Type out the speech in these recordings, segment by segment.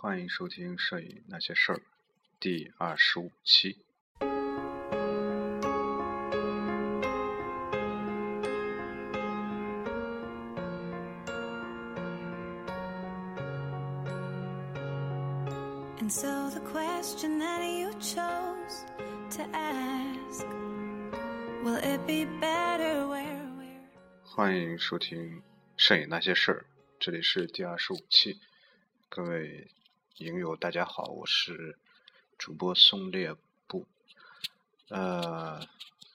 欢迎收听《摄影那些事儿》第二十五期。And so the question that you chose to ask Will it be better where we're 欢迎收听《摄影那些事儿》，这里是第二十五期。各位影友，大家好，我是主播松烈布。呃，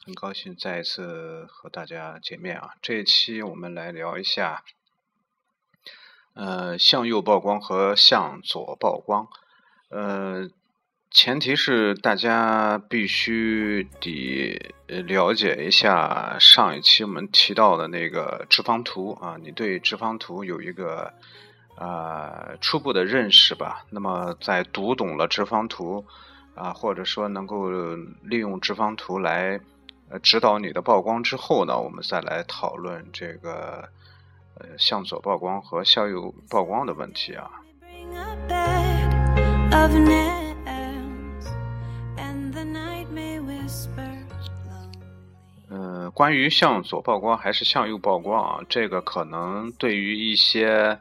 很高兴再一次和大家见面啊！这一期我们来聊一下，呃，向右曝光和向左曝光。呃，前提是大家必须得了解一下上一期我们提到的那个直方图啊，你对直方图有一个呃初步的认识吧。那么在读懂了直方图啊，或者说能够利用直方图来呃指导你的曝光之后呢，我们再来讨论这个呃向左曝光和向右曝光的问题啊。关于向左曝光还是向右曝光啊，这个可能对于一些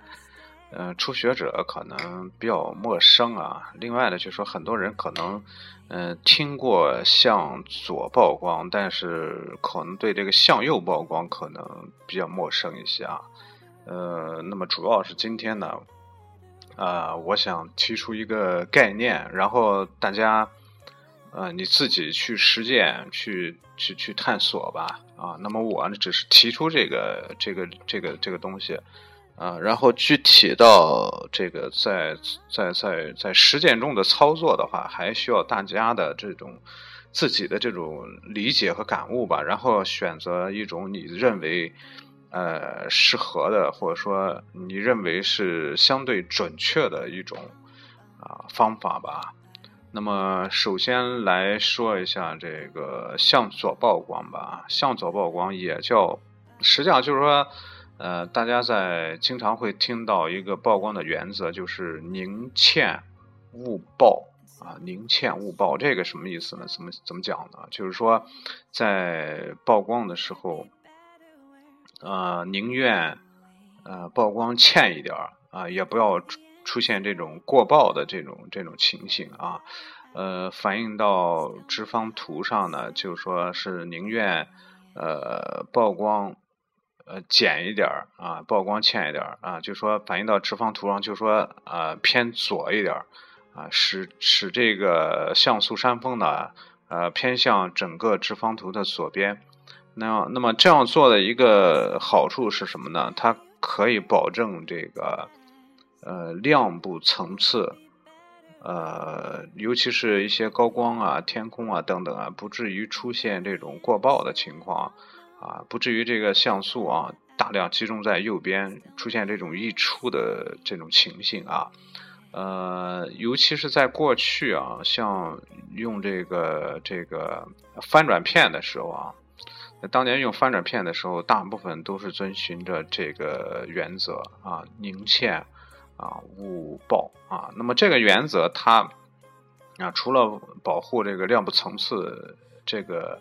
呃初学者可能比较陌生啊。另外呢，就是说很多人可能呃听过向左曝光，但是可能对这个向右曝光可能比较陌生一些啊。呃，那么主要是今天呢，呃，我想提出一个概念，然后大家。呃，你自己去实践，去去去探索吧，啊，那么我呢，只是提出这个这个这个这个东西，啊，然后具体到这个在在在在实践中的操作的话，还需要大家的这种自己的这种理解和感悟吧，然后选择一种你认为呃适合的，或者说你认为是相对准确的一种啊方法吧。那么，首先来说一下这个向左曝光吧。向左曝光也叫，实际上就是说，呃，大家在经常会听到一个曝光的原则，就是宁欠勿曝啊，宁欠勿曝。这个什么意思呢？怎么怎么讲呢？就是说，在曝光的时候，呃，宁愿呃曝光欠一点儿啊，也不要出现这种过曝的这种这种情形啊，呃，反映到直方图上呢，就说是宁愿呃曝光呃减一点儿啊，曝光欠一点儿啊，就说反映到直方图上，就说呃偏左一点儿啊，使使这个像素山峰呢呃偏向整个直方图的左边。那那么这样做的一个好处是什么呢？它可以保证这个。呃，亮部层次，呃，尤其是一些高光啊、天空啊等等啊，不至于出现这种过曝的情况啊，不至于这个像素啊大量集中在右边，出现这种溢出的这种情形啊。呃，尤其是在过去啊，像用这个这个翻转片的时候啊，当年用翻转片的时候，大部分都是遵循着这个原则啊，宁欠。啊，勿爆啊。那么这个原则它啊，除了保护这个亮部层次这个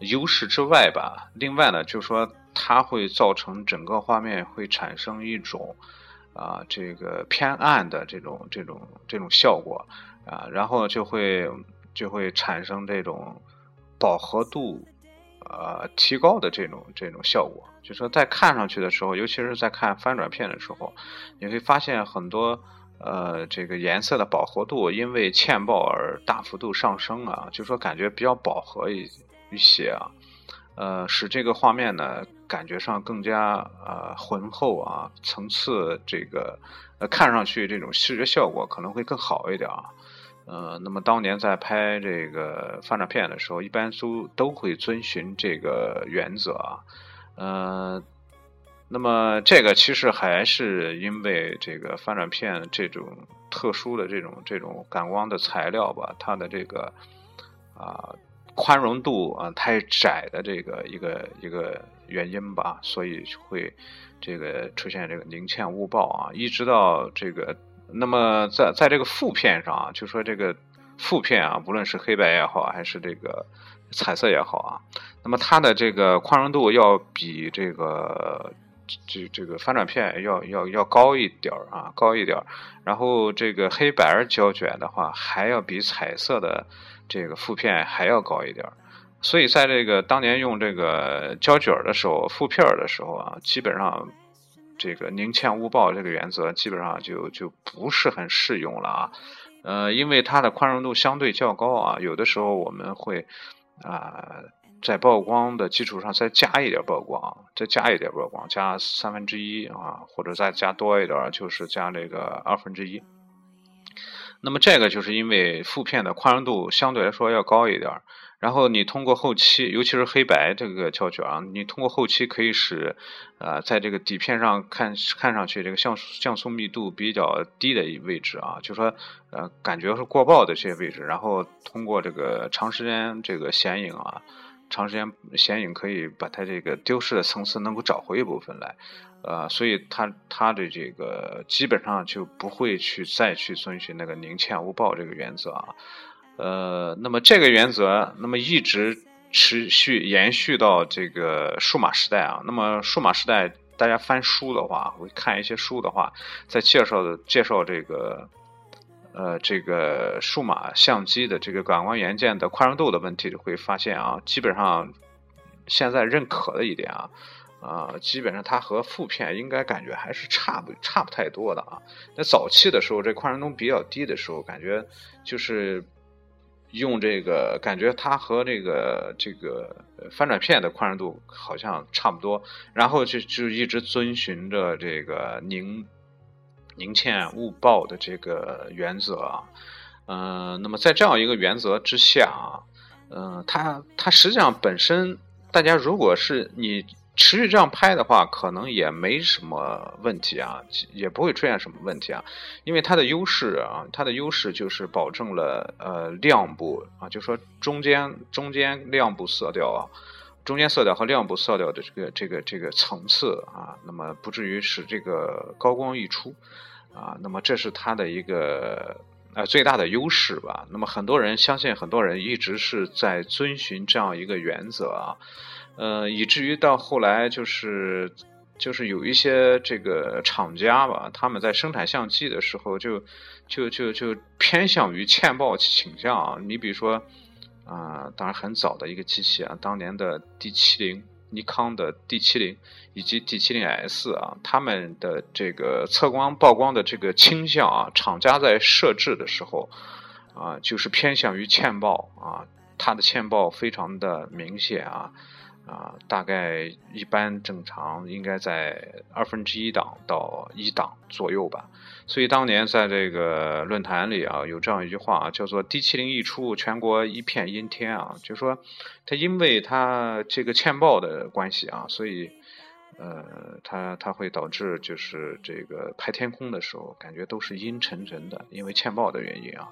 优势之外吧，另外呢，就是说它会造成整个画面会产生一种啊这个偏暗的这种这种这种效果啊，然后就会就会产生这种饱和度呃提高的这种这种效果。就说在看上去的时候，尤其是在看翻转片的时候，你会发现很多呃这个颜色的饱和度因为欠曝而大幅度上升啊，就说感觉比较饱和一一些啊，呃使这个画面呢感觉上更加呃浑厚啊，层次这个呃看上去这种视觉效果可能会更好一点啊。呃，那么当年在拍这个翻转片的时候，一般都都会遵循这个原则啊。呃，那么这个其实还是因为这个翻转片这种特殊的这种这种感光的材料吧，它的这个啊宽容度啊太窄的这个一个一个原因吧，所以会这个出现这个宁欠勿报啊，一直到这个那么在在这个负片上啊，就说这个负片啊，无论是黑白也好，还是这个彩色也好啊，那么它的这个宽容度要比这个这这个翻转片要要要高一点儿啊，高一点儿。然后这个黑白胶卷的话，还要比彩色的这个负片还要高一点儿。所以在这个当年用这个胶卷的时候，负片的时候啊，基本上这个宁欠勿爆这个原则基本上就就不是很适用了啊。呃，因为它的宽容度相对较高啊，有的时候我们会啊在曝光的基础上再加一点曝光，再加一点曝光，加三分之一啊，或者再加多一点，就是加这个二分之一。那么这个就是因为负片的宽容度相对来说要高一点。然后你通过后期，尤其是黑白这个胶卷啊，你通过后期可以使，呃，在这个底片上看看上去这个像素像素密度比较低的位置啊，就说呃感觉是过曝的这些位置，然后通过这个长时间这个显影啊，长时间显影可以把它这个丢失的层次能够找回一部分来，呃，所以它它的这个基本上就不会去再去遵循那个宁欠勿报这个原则啊。呃，那么这个原则，那么一直持续延续到这个数码时代啊。那么数码时代，大家翻书的话，会看一些书的话，在介绍的介绍这个，呃，这个数码相机的这个感光元件的宽容度的问题，就会发现啊，基本上现在认可的一点啊，啊，基本上它和负片应该感觉还是差不差不太多的啊。那早期的时候，这宽容度比较低的时候，感觉就是。用这个感觉，它和这个这个翻转片的宽容度好像差不多，然后就就一直遵循着这个宁宁欠勿爆的这个原则啊，嗯，那么在这样一个原则之下啊，嗯，它它实际上本身，大家如果是你。持续这样拍的话，可能也没什么问题啊，也不会出现什么问题啊，因为它的优势啊，它的优势就是保证了呃亮部啊，就说中间中间亮部色调啊，中间色调和亮部色调的这个这个这个层次啊，那么不至于使这个高光溢出啊，那么这是它的一个呃最大的优势吧。那么很多人相信，很多人一直是在遵循这样一个原则啊。呃，以至于到后来就是，就是有一些这个厂家吧，他们在生产相机的时候，就就就就偏向于欠曝倾向啊。你比如说，啊，当然很早的一个机器啊，当年的 D 七零，尼康的 D 七零以及 D 七零 S 啊，他们的这个测光曝光的这个倾向啊，厂家在设置的时候啊，就是偏向于欠曝啊，它的欠曝非常的明显啊。啊，大概一般正常应该在二分之一档到一档左右吧。所以当年在这个论坛里啊，有这样一句话啊叫做 “D 七零一出，全国一片阴天”啊，就说它因为它这个欠曝的关系啊，所以呃，它它会导致就是这个拍天空的时候感觉都是阴沉沉的，因为欠曝的原因啊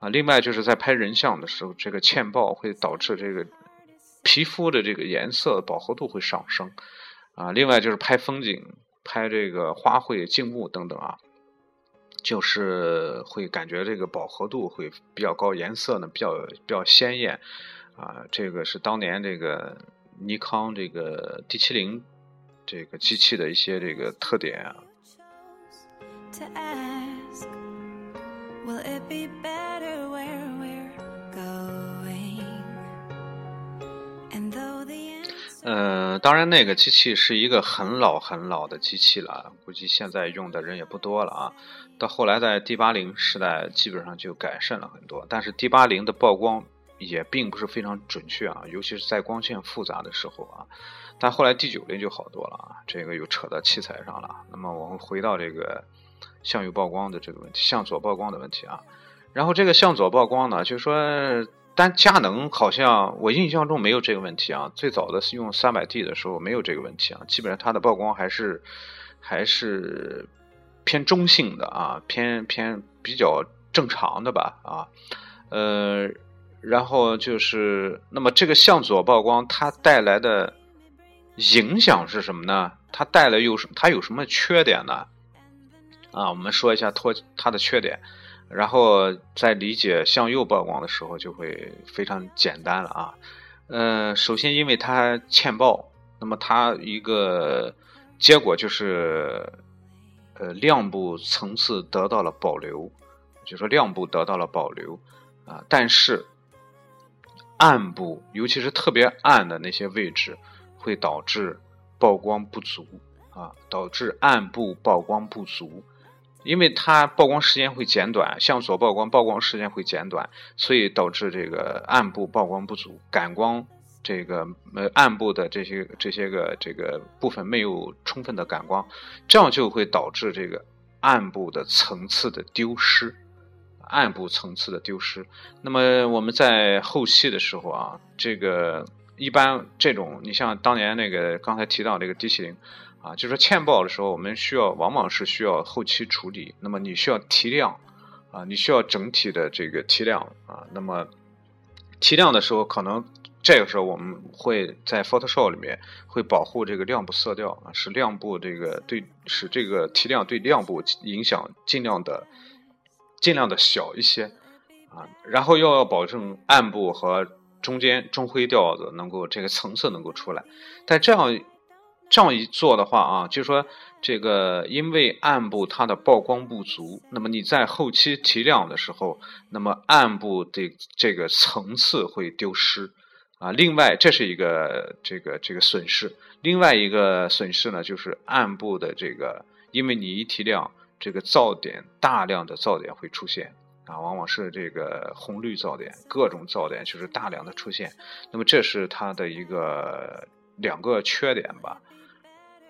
啊。另外就是在拍人像的时候，这个欠曝会导致这个。皮肤的这个颜色饱和度会上升，啊，另外就是拍风景、拍这个花卉、静物等等啊，就是会感觉这个饱和度会比较高，颜色呢比较比较鲜艳，啊，这个是当年这个尼康这个 D 七零这个机器的一些这个特点啊。呃，当然，那个机器是一个很老很老的机器了，估计现在用的人也不多了啊。到后来在 D 八零时代，基本上就改善了很多，但是 D 八零的曝光也并不是非常准确啊，尤其是在光线复杂的时候啊。但后来 D 九零就好多了啊，这个又扯到器材上了。那么我们回到这个向右曝光的这个问题，向左曝光的问题啊。然后这个向左曝光呢，就是说。但佳能好像我印象中没有这个问题啊，最早的是用三百 D 的时候没有这个问题啊，基本上它的曝光还是还是偏中性的啊，偏偏比较正常的吧啊，呃，然后就是那么这个向左曝光它带来的影响是什么呢？它带来有什它有什么缺点呢？啊，我们说一下脱它的缺点，然后在理解向右曝光的时候就会非常简单了啊。呃，首先因为它欠曝，那么它一个结果就是呃亮部层次得到了保留，就说亮部得到了保留啊，但是暗部尤其是特别暗的那些位置会导致曝光不足啊，导致暗部曝光不足。因为它曝光时间会减短，向左曝光曝光时间会减短，所以导致这个暗部曝光不足，感光这个呃暗部的这些这些个这个部分没有充分的感光，这样就会导致这个暗部的层次的丢失，暗部层次的丢失。那么我们在后期的时候啊，这个一般这种你像当年那个刚才提到这个 D 七零。啊，就是说欠曝的时候，我们需要往往是需要后期处理。那么你需要提亮，啊，你需要整体的这个提亮啊。那么提亮的时候，可能这个时候我们会在 Photoshop 里面会保护这个亮部色调啊，使亮部这个对使这个提亮对亮部影响尽量的尽量的小一些啊。然后又要保证暗部和中间中灰调子能够这个层次能够出来，但这样。这样一做的话啊，就是说这个因为暗部它的曝光不足，那么你在后期提亮的时候，那么暗部的这个层次会丢失啊。另外，这是一个这个这个损失。另外一个损失呢，就是暗部的这个，因为你一提亮，这个噪点大量的噪点会出现啊，往往是这个红绿噪点，各种噪点就是大量的出现。那么这是它的一个两个缺点吧。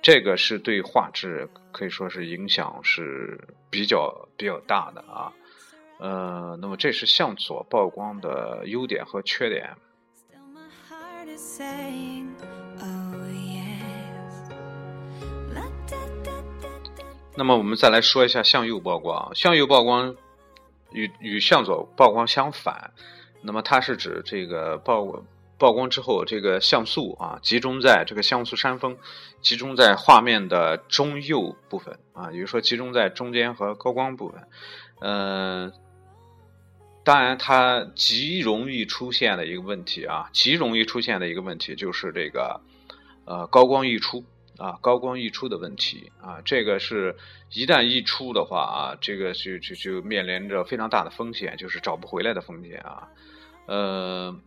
这个是对画质可以说是影响是比较比较大的啊，呃，那么这是向左曝光的优点和缺点。那么我们再来说一下向右曝光，向右曝光与与向左曝光相反，那么它是指这个曝。曝光之后，这个像素啊，集中在这个像素山峰，集中在画面的中右部分啊，也就是说集中在中间和高光部分。嗯，当然它极容易出现的一个问题啊，极容易出现的一个问题就是这个呃高光溢出啊，高光溢出的问题啊，这个是一旦溢出的话啊，这个就就就面临着非常大的风险，就是找不回来的风险啊，呃。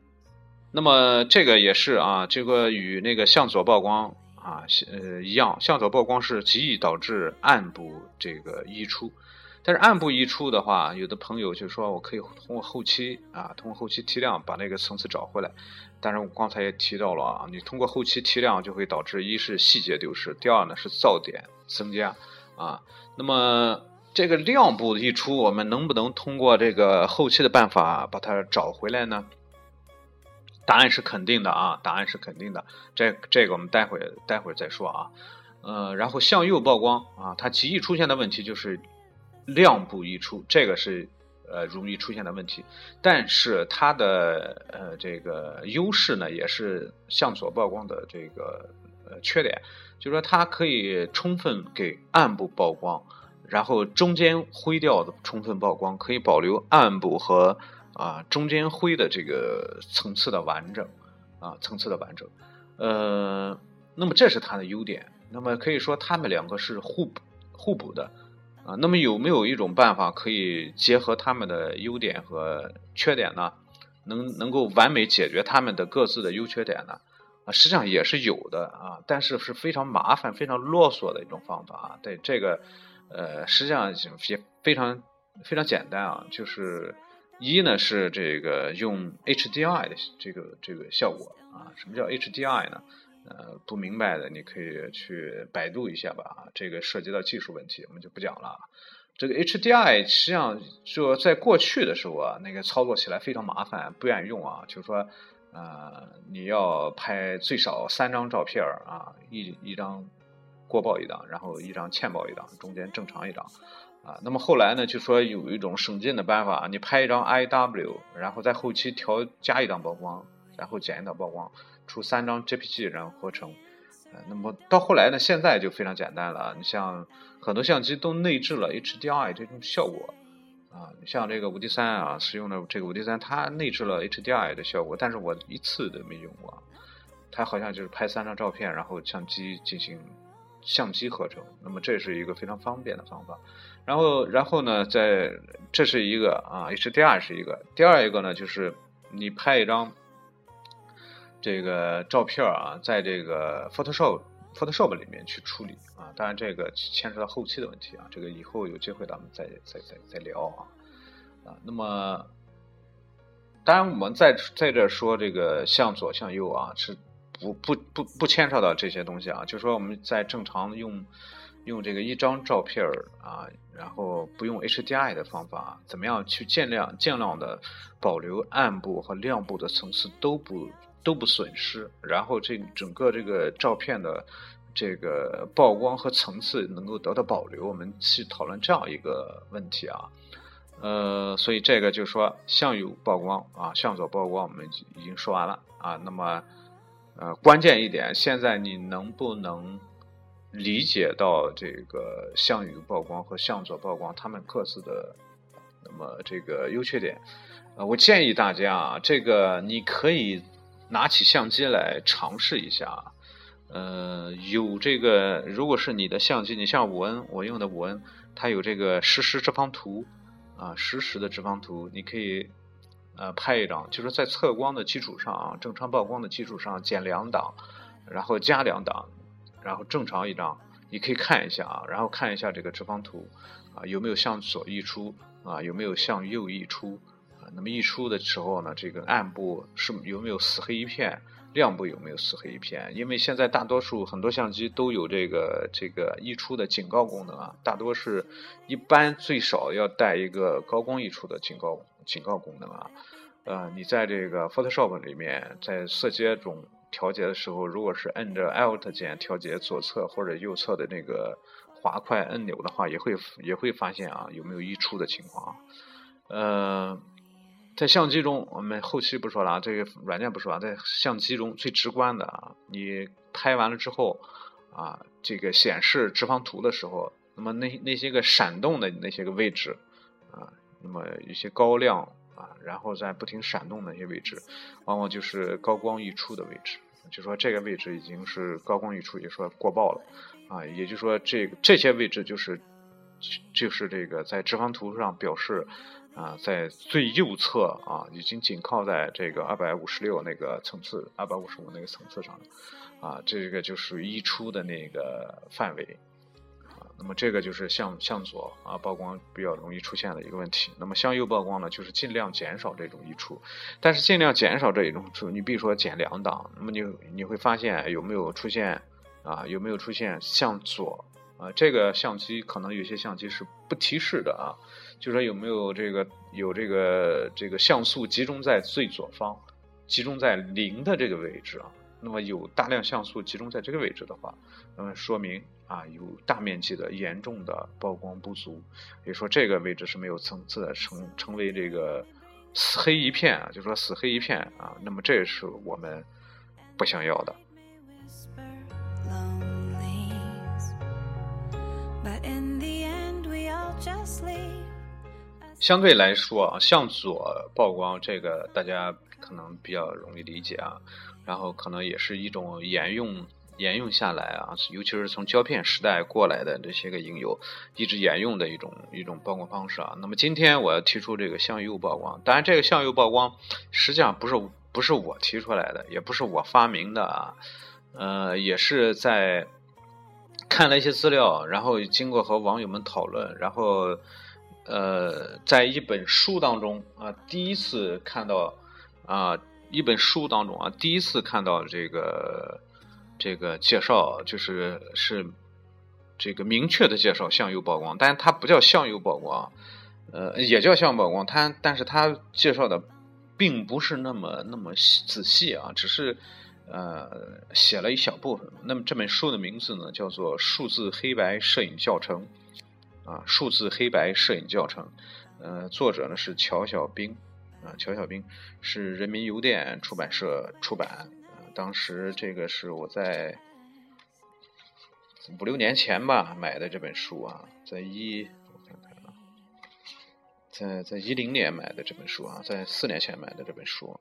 那么这个也是啊，这个与那个向左曝光啊，呃一样，向左曝光是极易导致暗部这个溢出。但是暗部溢出的话，有的朋友就说我可以通过后期啊，通过后期提亮把那个层次找回来。但是我刚才也提到了啊，你通过后期提亮就会导致一是细节丢失，第二呢是噪点增加啊。那么这个亮部溢出，我们能不能通过这个后期的办法把它找回来呢？答案是肯定的啊，答案是肯定的。这这个我们待会待会再说啊。呃，然后向右曝光啊，它极易出现的问题就是亮部溢出，这个是呃容易出现的问题。但是它的呃这个优势呢，也是向左曝光的这个呃缺点，就是说它可以充分给暗部曝光，然后中间灰调的充分曝光，可以保留暗部和。啊，中间灰的这个层次的完整，啊，层次的完整，呃，那么这是它的优点。那么可以说，它们两个是互补互补的，啊，那么有没有一种办法可以结合它们的优点和缺点呢？能能够完美解决它们的各自的优缺点呢？啊，实际上也是有的啊，但是是非常麻烦、非常啰嗦的一种方法啊。对这个，呃，实际上也非常非常简单啊，就是。一呢是这个用 HDI 的这个这个效果啊，什么叫 HDI 呢？呃，不明白的你可以去百度一下吧，这个涉及到技术问题，我们就不讲了。这个 HDI 实际上就在过去的时候啊，那个操作起来非常麻烦，不愿意用啊，就是说呃，你要拍最少三张照片啊，一一张过曝一档，然后一张欠曝一档，中间正常一张。啊，那么后来呢，就说有一种省劲的办法，你拍一张 I W，然后在后期调加一档曝光，然后减一档曝光，出三张 J P G 然后合成，那么到后来呢，现在就非常简单了。你像很多相机都内置了 HDR 这种效果啊，你像这个五 D 三啊，使用的这个五 D 三，它内置了 HDR 的效果，但是我一次都没用过。它好像就是拍三张照片，然后相机进行相机合成，那么这是一个非常方便的方法。然后，然后呢，在这是一个啊，HDR 是一个，第二一个呢，就是你拍一张这个照片啊，在这个 Photoshop Photoshop 里面去处理啊，当然这个牵扯到后期的问题啊，这个以后有机会咱们再再再再聊啊。啊，那么当然我们在在这说这个向左向右啊是。不不不不牵扯到这些东西啊，就说我们在正常用用这个一张照片儿啊，然后不用 HDR 的方法，怎么样去尽量尽量的保留暗部和亮部的层次都不都不损失，然后这整个这个照片的这个曝光和层次能够得到保留，我们去讨论这样一个问题啊，呃，所以这个就是说向右曝光啊，向左曝光我们已经说完了啊，那么。呃，关键一点，现在你能不能理解到这个向右曝光和向左曝光它们各自的那么这个优缺点？呃，我建议大家啊，这个你可以拿起相机来尝试一下。呃，有这个，如果是你的相机，你像五 N，我用的五 N，它有这个实时直方图啊，实时的直方图，你可以。呃，拍一张，就是在测光的基础上啊，正常曝光的基础上减两档，然后加两档，然后正常一张，你可以看一下啊，然后看一下这个直方图啊，有没有向左溢出啊，有没有向右溢出啊？那么溢出的时候呢，这个暗部是有没有死黑一片，亮部有没有死黑一片？因为现在大多数很多相机都有这个这个溢出的警告功能啊，大多是一般最少要带一个高光溢出的警告。警告功能啊，呃，你在这个 Photoshop 里面，在色阶中调节的时候，如果是摁着 Alt 键调节左侧或者右侧的那个滑块按钮的话，也会也会发现啊有没有溢出的情况。呃，在相机中，我们后期不说了啊，这个软件不说啊，在相机中最直观的啊，你拍完了之后啊，这个显示直方图的时候，那么那那些个闪动的那些个位置啊。那么一些高亮啊，然后在不停闪动的一些位置，往往就是高光溢出的位置。就说这个位置已经是高光溢出，也说过曝了啊。也就是说，这这些位置就是就是这个在直方图上表示啊，在最右侧啊，已经紧靠在这个二百五十六那个层次，二百五十五那个层次上了啊。这个就属于溢出的那个范围。那么这个就是向向左啊曝光比较容易出现的一个问题。那么向右曝光呢，就是尽量减少这种溢出，但是尽量减少这一种出，你比如说减两档，那么你你会发现有没有出现啊有没有出现向左啊？这个相机可能有些相机是不提示的啊，就说有没有这个有这个这个像素集中在最左方，集中在零的这个位置啊。那么有大量像素集中在这个位置的话，那么说明啊有大面积的严重的曝光不足，也说这个位置是没有层次的，成成为这个死黑一片啊，就说死黑一片啊，那么这是我们不想要的。相对来说啊，向左曝光这个大家可能比较容易理解啊。然后可能也是一种沿用沿用下来啊，尤其是从胶片时代过来的这些个影友一直沿用的一种一种曝光方式啊。那么今天我要提出这个向右曝光，当然这个向右曝光实际上不是不是我提出来的，也不是我发明的啊，呃，也是在看了一些资料，然后经过和网友们讨论，然后呃，在一本书当中啊，第一次看到啊。一本书当中啊，第一次看到这个这个介绍，就是是这个明确的介绍向右曝光，但是它不叫向右曝光，呃，也叫向曝光，它但是它介绍的并不是那么那么仔细啊，只是呃写了一小部分。那么这本书的名字呢，叫做《数字黑白摄影教程》啊，《数字黑白摄影教程》，呃，作者呢是乔小兵。啊，乔小兵是人民邮电出版社出版。当时这个是我在五六年前吧买的这本书啊，在一我看看啊，在在一零年买的这本书啊，在四年前买的这本书，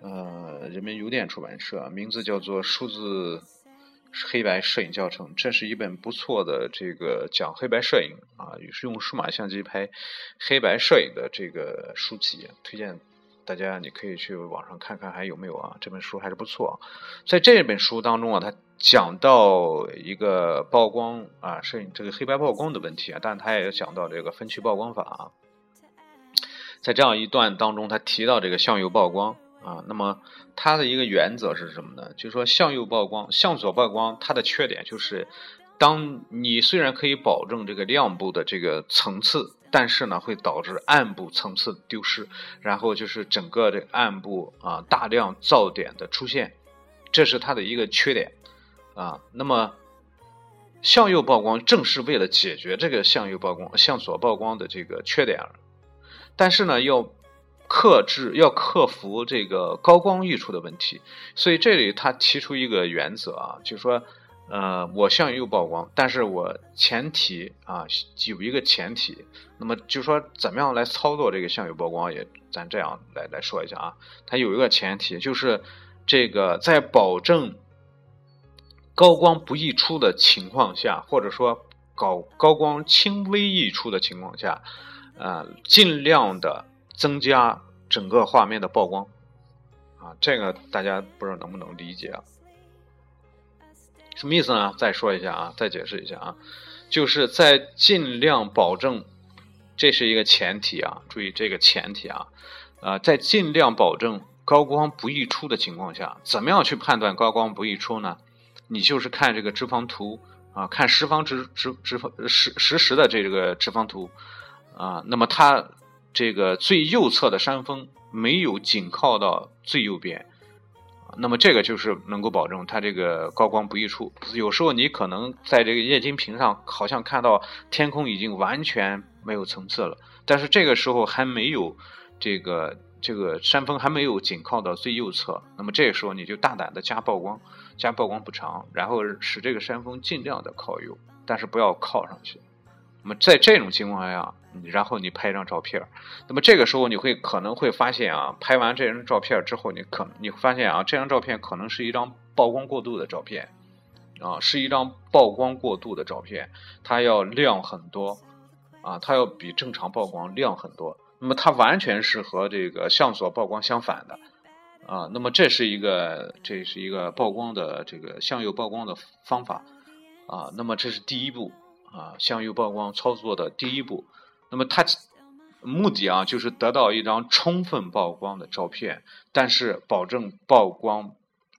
呃，人民邮电出版社，名字叫做《数字黑白摄影教程》，这是一本不错的这个讲黑白摄影啊，也是用数码相机拍黑白摄影的这个书籍，推荐。大家你可以去网上看看还有没有啊？这本书还是不错。在这本书当中啊，他讲到一个曝光啊，摄影这个黑白曝光的问题啊，但他也讲到这个分区曝光法啊。在这样一段当中，他提到这个向右曝光啊，那么它的一个原则是什么呢？就是说向右曝光、向左曝光，它的缺点就是，当你虽然可以保证这个亮部的这个层次。但是呢，会导致暗部层次丢失，然后就是整个这暗部啊大量噪点的出现，这是它的一个缺点啊。那么向右曝光正是为了解决这个向右曝光、向左曝光的这个缺点，但是呢，要克制、要克服这个高光溢出的问题，所以这里他提出一个原则啊，就是说。呃，我向右曝光，但是我前提啊有一个前提，那么就说怎么样来操作这个向右曝光，也咱这样来来说一下啊，它有一个前提，就是这个在保证高光不溢出的情况下，或者说高高光轻微溢出的情况下，啊，尽量的增加整个画面的曝光，啊，这个大家不知道能不能理解啊？什么意思呢？再说一下啊，再解释一下啊，就是在尽量保证，这是一个前提啊，注意这个前提啊，呃，在尽量保证高光不溢出的情况下，怎么样去判断高光不溢出呢？你就是看这个直方图啊，看十方直直直方实实时的这个直方图啊，那么它这个最右侧的山峰没有紧靠到最右边。那么这个就是能够保证它这个高光不溢出。有时候你可能在这个液晶屏上好像看到天空已经完全没有层次了，但是这个时候还没有这个这个山峰还没有紧靠到最右侧。那么这个时候你就大胆的加曝光，加曝光补偿，然后使这个山峰尽量的靠右，但是不要靠上去。那么在这种情况下。然后你拍一张照片，那么这个时候你会可能会发现啊，拍完这张照片之后，你可你发现啊，这张照片可能是一张曝光过度的照片，啊，是一张曝光过度的照片，它要亮很多，啊，它要比正常曝光亮很多，那么它完全是和这个向左曝光相反的，啊，那么这是一个这是一个曝光的这个向右曝光的方法，啊，那么这是第一步啊，向右曝光操作的第一步。那么它目的啊，就是得到一张充分曝光的照片，但是保证曝光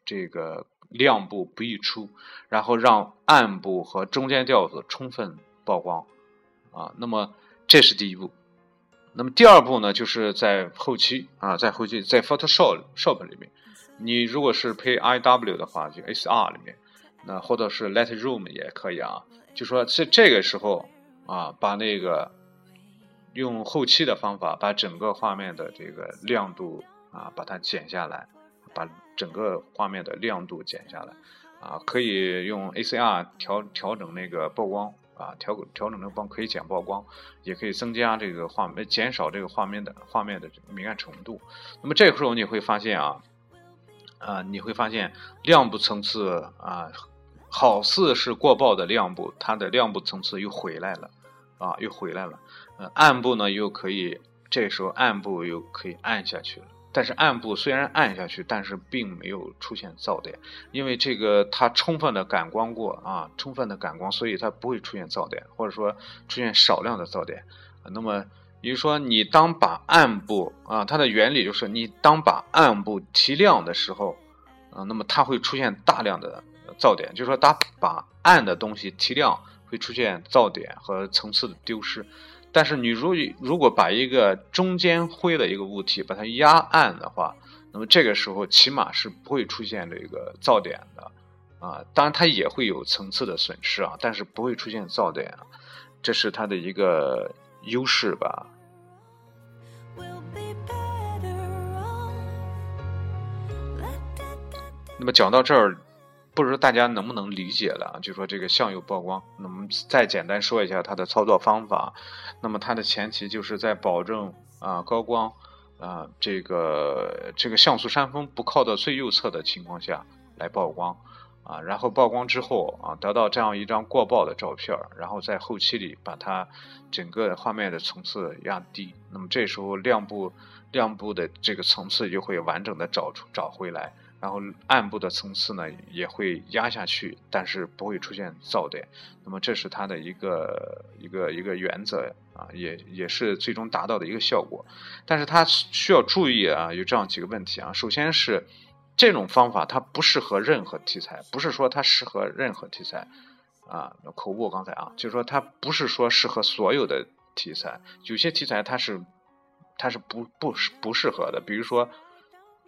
这个亮部不溢出，然后让暗部和中间调子充分曝光啊。那么这是第一步。那么第二步呢，就是在后期啊，在后期在 Photoshop Shop 里面，你如果是配 IW 的话，就 SR 里面，那或者是 Lightroom 也可以啊。就说这这个时候啊，把那个。用后期的方法把整个画面的这个亮度啊，把它减下来，把整个画面的亮度减下来，啊，可以用 ACR 调调整那个曝光啊，调调整那个光可以减曝光，也可以增加这个画面，减少这个画面的画面的明暗程度。那么这个时候你会发现啊，啊，你会发现亮部层次啊，好似是过曝的亮部，它的亮部层次又回来了，啊，又回来了。呃，暗部呢又可以，这时候暗部又可以暗下去了。但是暗部虽然暗下去，但是并没有出现噪点，因为这个它充分的感光过啊，充分的感光，所以它不会出现噪点，或者说出现少量的噪点。那么，比如说你当把暗部啊，它的原理就是你当把暗部提亮的时候，啊，那么它会出现大量的噪点，就是说它把暗的东西提亮，会出现噪点和层次的丢失。但是你如如果把一个中间灰的一个物体把它压暗的话，那么这个时候起码是不会出现这个噪点的，啊，当然它也会有层次的损失啊，但是不会出现噪点，这是它的一个优势吧。那么讲到这儿，不知道大家能不能理解了？就说这个向右曝光，那么再简单说一下它的操作方法。那么它的前提就是在保证啊高光啊这个这个像素山峰不靠到最右侧的情况下来曝光啊，然后曝光之后啊得到这样一张过曝的照片，然后在后期里把它整个画面的层次压低，那么这时候亮部亮部的这个层次就会完整的找出找回来。然后暗部的层次呢也会压下去，但是不会出现噪点。那么这是它的一个一个一个原则啊，也也是最终达到的一个效果。但是它需要注意啊，有这样几个问题啊。首先是这种方法它不适合任何题材，不是说它适合任何题材啊。口误刚才啊，就是说它不是说适合所有的题材，有些题材它是它是不不不适合的，比如说。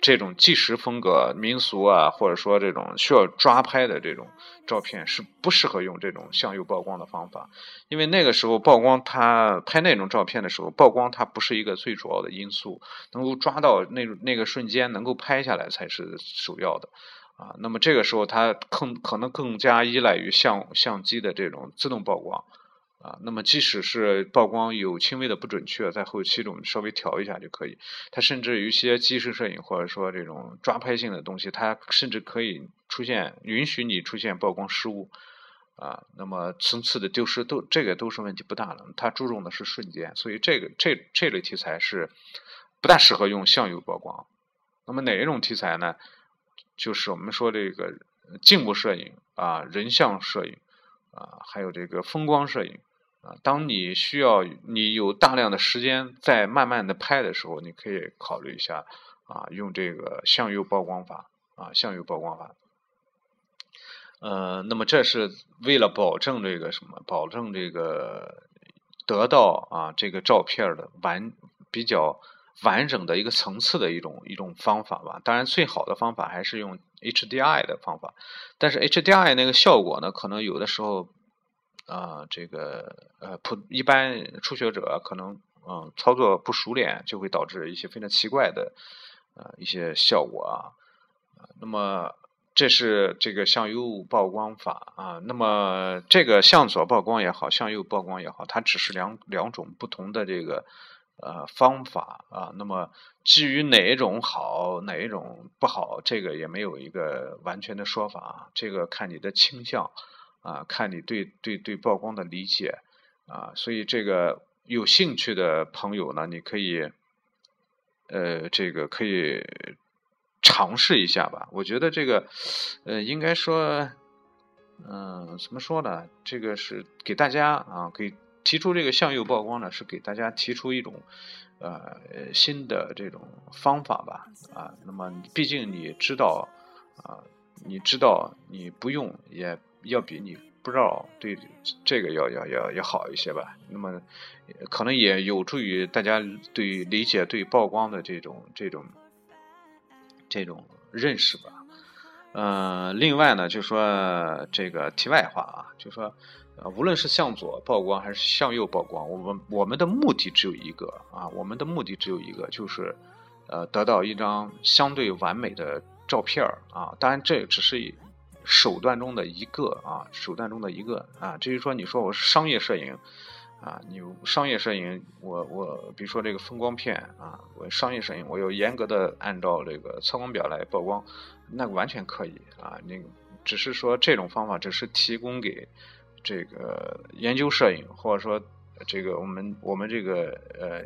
这种纪实风格、民俗啊，或者说这种需要抓拍的这种照片，是不适合用这种向右曝光的方法，因为那个时候曝光，它拍那种照片的时候，曝光它不是一个最主要的因素，能够抓到那那个瞬间能够拍下来才是首要的啊。那么这个时候，它更可能更加依赖于相相机的这种自动曝光。啊，那么即使是曝光有轻微的不准确，在后期中稍微调一下就可以。它甚至有一些即时摄影或者说这种抓拍性的东西，它甚至可以出现允许你出现曝光失误啊。那么层次的丢失都这个都是问题不大的。它注重的是瞬间，所以这个这这类题材是不大适合用向右曝光。那么哪一种题材呢？就是我们说这个静物摄影啊，人像摄影啊，还有这个风光摄影。啊，当你需要你有大量的时间在慢慢的拍的时候，你可以考虑一下啊，用这个向右曝光法啊，向右曝光法。呃，那么这是为了保证这个什么？保证这个得到啊这个照片的完比较完整的一个层次的一种一种方法吧。当然，最好的方法还是用 HDI 的方法，但是 HDI 那个效果呢，可能有的时候。啊，这个呃，普一般初学者可能嗯操作不熟练，就会导致一些非常奇怪的呃一些效果啊。那么这是这个向右曝光法啊。那么这个向左曝光也好，向右曝光也好，它只是两两种不同的这个呃方法啊。那么至于哪一种好，哪一种不好，这个也没有一个完全的说法啊，这个看你的倾向。啊，看你对对对曝光的理解啊，所以这个有兴趣的朋友呢，你可以，呃，这个可以尝试一下吧。我觉得这个，呃，应该说，嗯，怎么说呢？这个是给大家啊，给提出这个向右曝光呢，是给大家提出一种呃新的这种方法吧。啊，那么毕竟你知道啊，你知道你不用也。要比你不知道对这个要要要要好一些吧，那么可能也有助于大家对理解对曝光的这种这种这种认识吧。嗯，另外呢，就说这个题外话啊，就说无论是向左曝光还是向右曝光，我们我们的目的只有一个啊，我们的目的只有一个，就是呃得到一张相对完美的照片啊。当然，这只是。手段中的一个啊，手段中的一个啊。至于说你说我是商业摄影啊，你商业摄影，我我比如说这个风光片啊，我商业摄影，我要严格的按照这个测光表来曝光，那完全可以啊。那个只是说这种方法只是提供给这个研究摄影或者说这个我们我们这个呃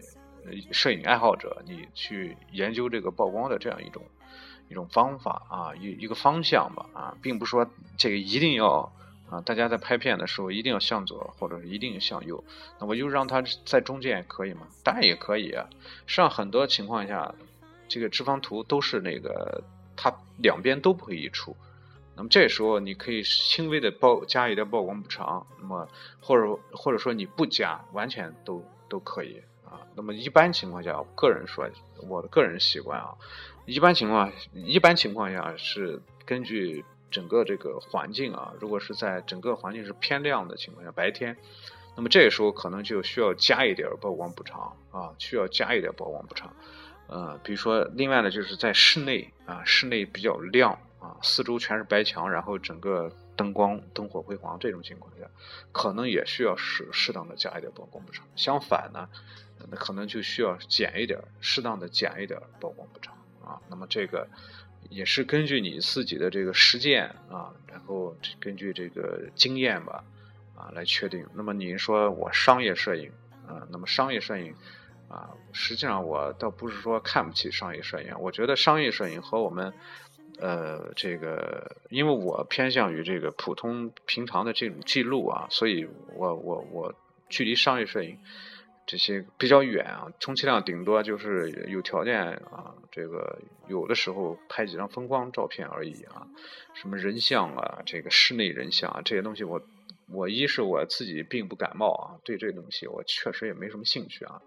摄影爱好者，你去研究这个曝光的这样一种。一种方法啊，一一个方向吧啊，并不是说这个一定要啊，大家在拍片的时候一定要向左或者一定向右，那我就让它在中间也可以嘛？当然也可以啊。实际上很多情况下，这个直方图都是那个它两边都不会溢出，那么这时候你可以轻微的曝加一点曝光补偿，那么或者或者说你不加，完全都都可以啊。那么一般情况下，个人说我的个人习惯啊。一般情况，一般情况下是根据整个这个环境啊，如果是在整个环境是偏亮的情况下，白天，那么这个时候可能就需要加一点曝光补偿啊，需要加一点曝光补偿。呃，比如说，另外呢，就是在室内啊，室内比较亮啊，四周全是白墙，然后整个灯光灯火辉煌这种情况下，可能也需要适适当的加一点曝光补偿。相反呢，那可能就需要减一点，适当的减一点曝光补偿啊。那么这个也是根据你自己的这个实践啊，然后根据这个经验吧啊来确定。那么您说我商业摄影啊，那么商业摄影。啊，实际上我倒不是说看不起商业摄影，我觉得商业摄影和我们，呃，这个，因为我偏向于这个普通平常的这种记录啊，所以我我我距离商业摄影这些比较远啊，充其量顶多就是有条件啊，这个有的时候拍几张风光照片而已啊，什么人像啊，这个室内人像啊这些东西，我我一是我自己并不感冒啊，对这东西我确实也没什么兴趣啊。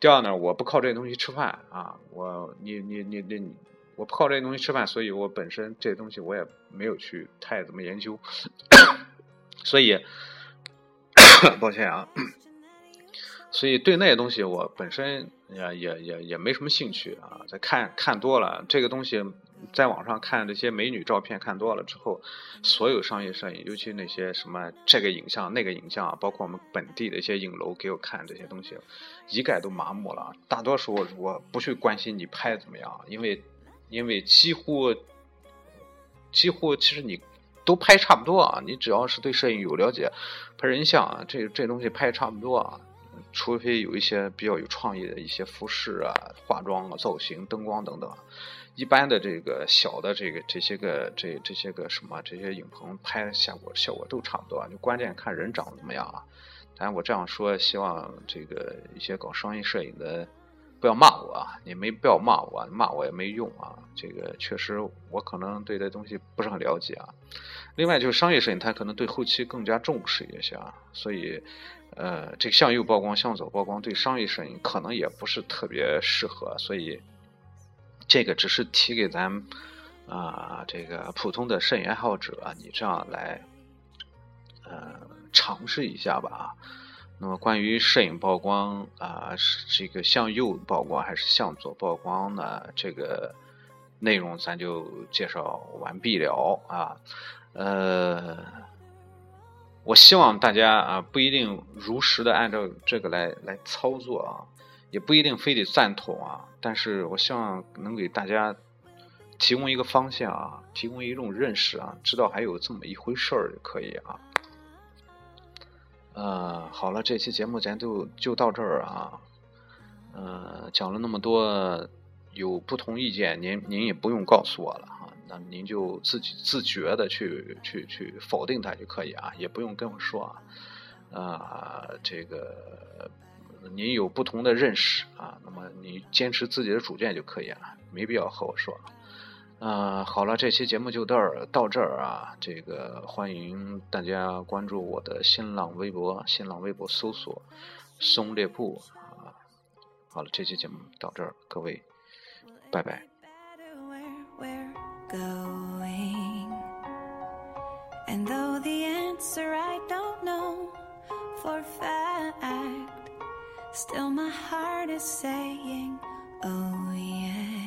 第二呢，我不靠这些东西吃饭啊，我你你你你，我不靠这些东西吃饭，所以我本身这些东西我也没有去太怎么研究，所以 抱歉啊，所以对那些东西我本身也也也也没什么兴趣啊。在看看多了这个东西。在网上看这些美女照片看多了之后，所有商业摄影，尤其那些什么这个影像那个影像，包括我们本地的一些影楼给我看这些东西，一概都麻木了。大多数我不去关心你拍怎么样，因为因为几乎几乎其实你都拍差不多啊。你只要是对摄影有了解，拍人像啊，这这东西拍差不多啊。除非有一些比较有创意的一些服饰啊、化妆啊、造型、灯光等等。一般的这个小的这个这些个这这些个什么这些影棚拍的效果效果都差不多，就关键看人长得怎么样啊。当然我这样说，希望这个一些搞商业摄影的不要骂我啊，你没必要骂我，骂我也没用啊。这个确实我可能对这东西不是很了解啊。另外就是商业摄影，它可能对后期更加重视一些啊，所以呃，这个向右曝光、向左曝光对商业摄影可能也不是特别适合，所以。这个只是提给咱啊，这个普通的摄影爱好者，你这样来呃尝试一下吧啊。那么关于摄影曝光啊，是这个向右曝光还是向左曝光呢？这个内容咱就介绍完毕了啊。呃，我希望大家啊不一定如实的按照这个来来操作啊。也不一定非得赞同啊，但是我希望能给大家提供一个方向啊，提供一种认识啊，知道还有这么一回事儿就可以啊。呃，好了，这期节目咱就就到这儿啊。呃，讲了那么多，有不同意见，您您也不用告诉我了，那您就自己自觉的去去去否定它就可以啊，也不用跟我说啊。啊，这个。您有不同的认识啊，那么你坚持自己的主见就可以了，没必要和我说。啊，好了，这期节目就到儿到这儿啊，这个欢迎大家关注我的新浪微博，新浪微博搜索“松猎布”啊。好了，这期节目到这儿，各位，拜拜。going. And though the answer I don't know for fact, still my heart is saying, oh yeah.